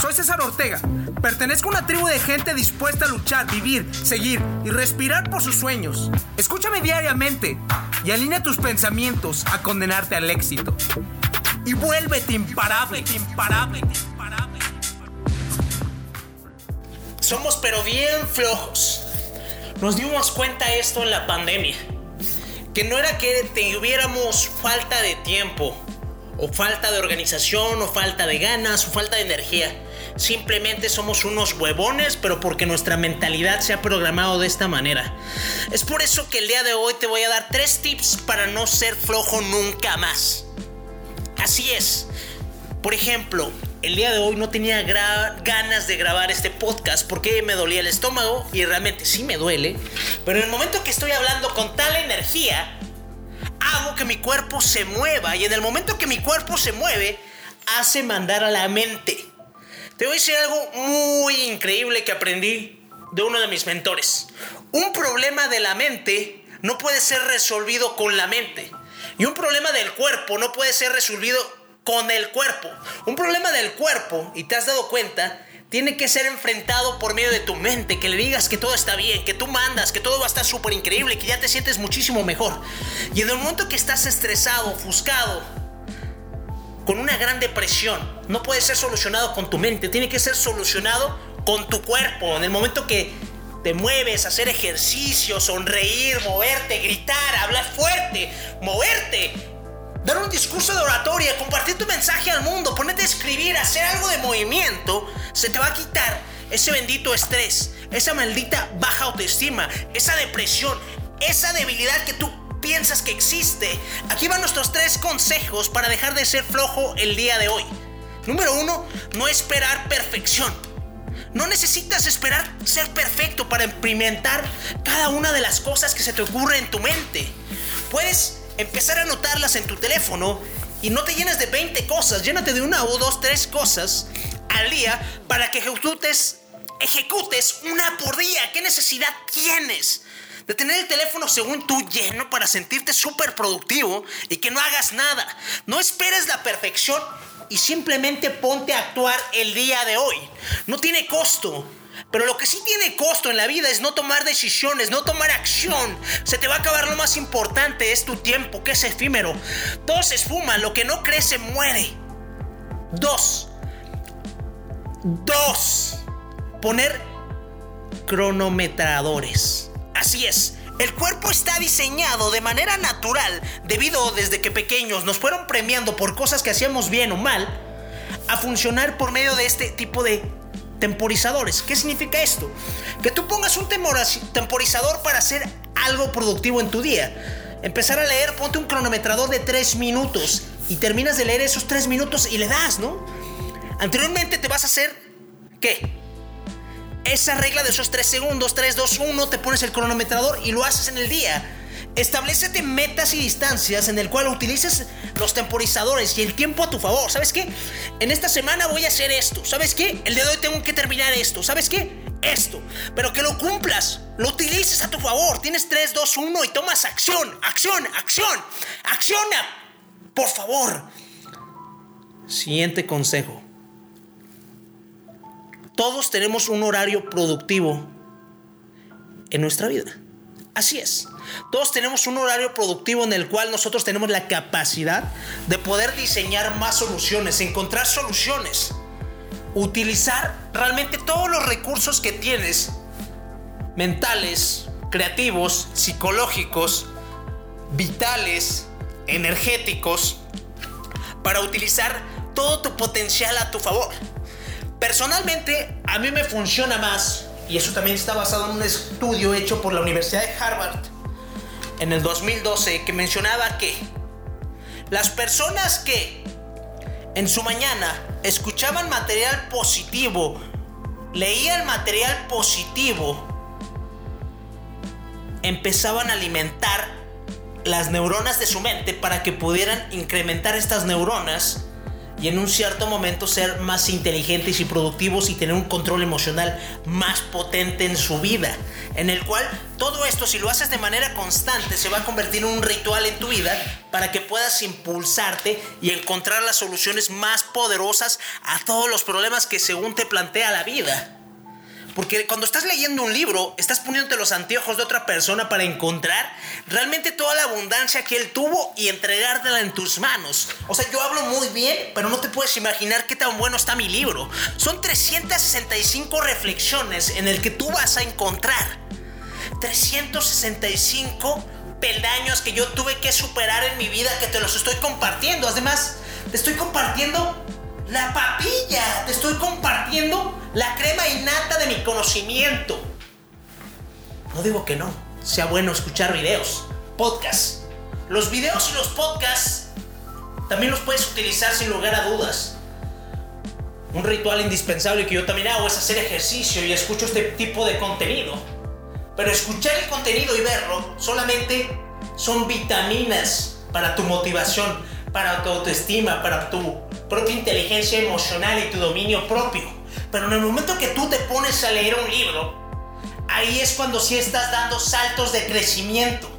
Soy César Ortega. Pertenezco a una tribu de gente dispuesta a luchar, vivir, seguir y respirar por sus sueños. Escúchame diariamente y alinea tus pensamientos a condenarte al éxito. Y vuélvete imparable, imparable, imparable. Somos pero bien flojos. Nos dimos cuenta esto en la pandemia. Que no era que tuviéramos falta de tiempo, o falta de organización, o falta de ganas, o falta de energía Simplemente somos unos huevones, pero porque nuestra mentalidad se ha programado de esta manera. Es por eso que el día de hoy te voy a dar tres tips para no ser flojo nunca más. Así es. Por ejemplo, el día de hoy no tenía ganas de grabar este podcast porque me dolía el estómago y realmente sí me duele. Pero en el momento que estoy hablando con tal energía, hago que mi cuerpo se mueva y en el momento que mi cuerpo se mueve, hace mandar a la mente. Te voy a decir algo muy increíble que aprendí de uno de mis mentores. Un problema de la mente no puede ser resolvido con la mente. Y un problema del cuerpo no puede ser resolvido con el cuerpo. Un problema del cuerpo, y te has dado cuenta, tiene que ser enfrentado por medio de tu mente, que le digas que todo está bien, que tú mandas, que todo va a estar súper increíble, que ya te sientes muchísimo mejor. Y en el momento que estás estresado, ofuscado, con una gran depresión. No puede ser solucionado con tu mente, tiene que ser solucionado con tu cuerpo. En el momento que te mueves, hacer ejercicio, sonreír, moverte, gritar, hablar fuerte, moverte, dar un discurso de oratoria, compartir tu mensaje al mundo, ponerte a escribir, hacer algo de movimiento, se te va a quitar ese bendito estrés, esa maldita baja autoestima, esa depresión, esa debilidad que tú piensas que existe. Aquí van nuestros tres consejos para dejar de ser flojo el día de hoy. Número uno, no esperar perfección. No necesitas esperar ser perfecto para experimentar cada una de las cosas que se te ocurre en tu mente. Puedes empezar a anotarlas en tu teléfono y no te llenes de 20 cosas, llénate de una o dos, tres cosas al día para que ejecutes, ejecutes una por día. ¿Qué necesidad tienes? de tener el teléfono según tú lleno para sentirte súper productivo y que no hagas nada. No esperes la perfección y simplemente ponte a actuar el día de hoy. No tiene costo. Pero lo que sí tiene costo en la vida es no tomar decisiones, no tomar acción. Se te va a acabar lo más importante, es tu tiempo, que es efímero. Todo se lo que no crece muere. Dos. Dos. Poner cronometradores. Así es, el cuerpo está diseñado de manera natural debido desde que pequeños nos fueron premiando por cosas que hacíamos bien o mal a funcionar por medio de este tipo de temporizadores. ¿Qué significa esto? Que tú pongas un temporizador para hacer algo productivo en tu día. Empezar a leer, ponte un cronometrador de 3 minutos y terminas de leer esos 3 minutos y le das, ¿no? Anteriormente te vas a hacer, ¿qué? esa regla de esos 3 segundos, 3, 2, 1, te pones el cronometrador y lo haces en el día. Establecete metas y distancias en el cual utilices los temporizadores y el tiempo a tu favor. ¿Sabes qué? En esta semana voy a hacer esto. ¿Sabes qué? El día de hoy tengo que terminar esto. ¿Sabes qué? Esto. Pero que lo cumplas. Lo utilices a tu favor. Tienes 3, 2, 1 y tomas acción. Acción, acción. Acciona. Por favor. Siguiente consejo. Todos tenemos un horario productivo en nuestra vida. Así es. Todos tenemos un horario productivo en el cual nosotros tenemos la capacidad de poder diseñar más soluciones, encontrar soluciones, utilizar realmente todos los recursos que tienes, mentales, creativos, psicológicos, vitales, energéticos, para utilizar todo tu potencial a tu favor. Personalmente, a mí me funciona más, y eso también está basado en un estudio hecho por la Universidad de Harvard en el 2012, que mencionaba que las personas que en su mañana escuchaban material positivo, leían material positivo, empezaban a alimentar las neuronas de su mente para que pudieran incrementar estas neuronas y en un cierto momento ser más inteligentes y productivos y tener un control emocional más potente en su vida. En el cual todo esto, si lo haces de manera constante, se va a convertir en un ritual en tu vida para que puedas impulsarte y encontrar las soluciones más poderosas a todos los problemas que según te plantea la vida. Porque cuando estás leyendo un libro, estás poniéndote los anteojos de otra persona para encontrar realmente toda la abundancia que él tuvo y entregártela en tus manos. O sea, yo hablo muy bien, pero no te puedes imaginar qué tan bueno está mi libro. Son 365 reflexiones en el que tú vas a encontrar 365 peldaños que yo tuve que superar en mi vida que te los estoy compartiendo. Además, te estoy compartiendo la papilla, te estoy compartiendo la crema innata de mi conocimiento. No digo que no, sea bueno escuchar videos, podcasts. Los videos y los podcasts también los puedes utilizar sin lugar a dudas. Un ritual indispensable que yo también hago es hacer ejercicio y escucho este tipo de contenido. Pero escuchar el contenido y verlo solamente son vitaminas para tu motivación, para tu autoestima, para tu propia inteligencia emocional y tu dominio propio. Pero en el momento que tú te pones a leer un libro, ahí es cuando sí estás dando saltos de crecimiento.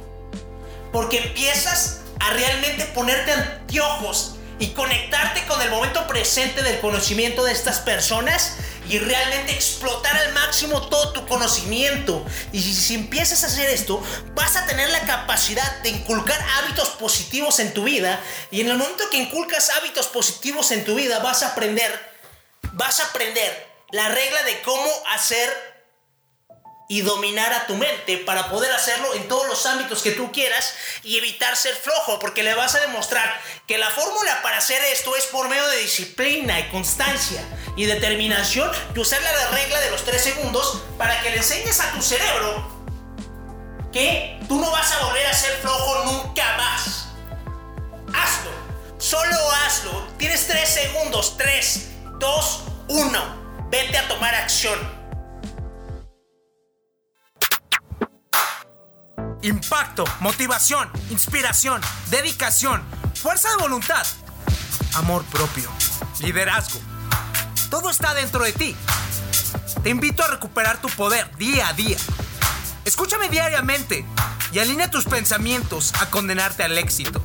Porque empiezas a realmente ponerte anteojos y conectarte con el momento presente del conocimiento de estas personas y realmente explotar al máximo todo tu conocimiento. Y si, empiezas a hacer esto, vas a tener la capacidad de inculcar hábitos positivos en tu vida. Y en el momento que inculcas hábitos positivos en tu vida, vas a aprender, vas a aprender la regla de cómo hacer y dominar a tu mente para poder hacerlo en todos los ámbitos que tú quieras y evitar ser flojo, porque le vas a demostrar que la fórmula para hacer esto es por medio de disciplina y constancia y determinación y usar la regla de los tres segundos para que le enseñes a tu cerebro que tú no vas a volver a ser flojo nunca más. Hazlo, solo hazlo. Tienes tres segundos, tres, dos, uno. Vete a tomar acción. Impacto, motivación, inspiración, dedicación, fuerza de voluntad, amor propio, liderazgo. Todo está dentro de ti. Te invito a recuperar tu poder día a día. Escúchame diariamente y alinea tus pensamientos a condenarte al éxito.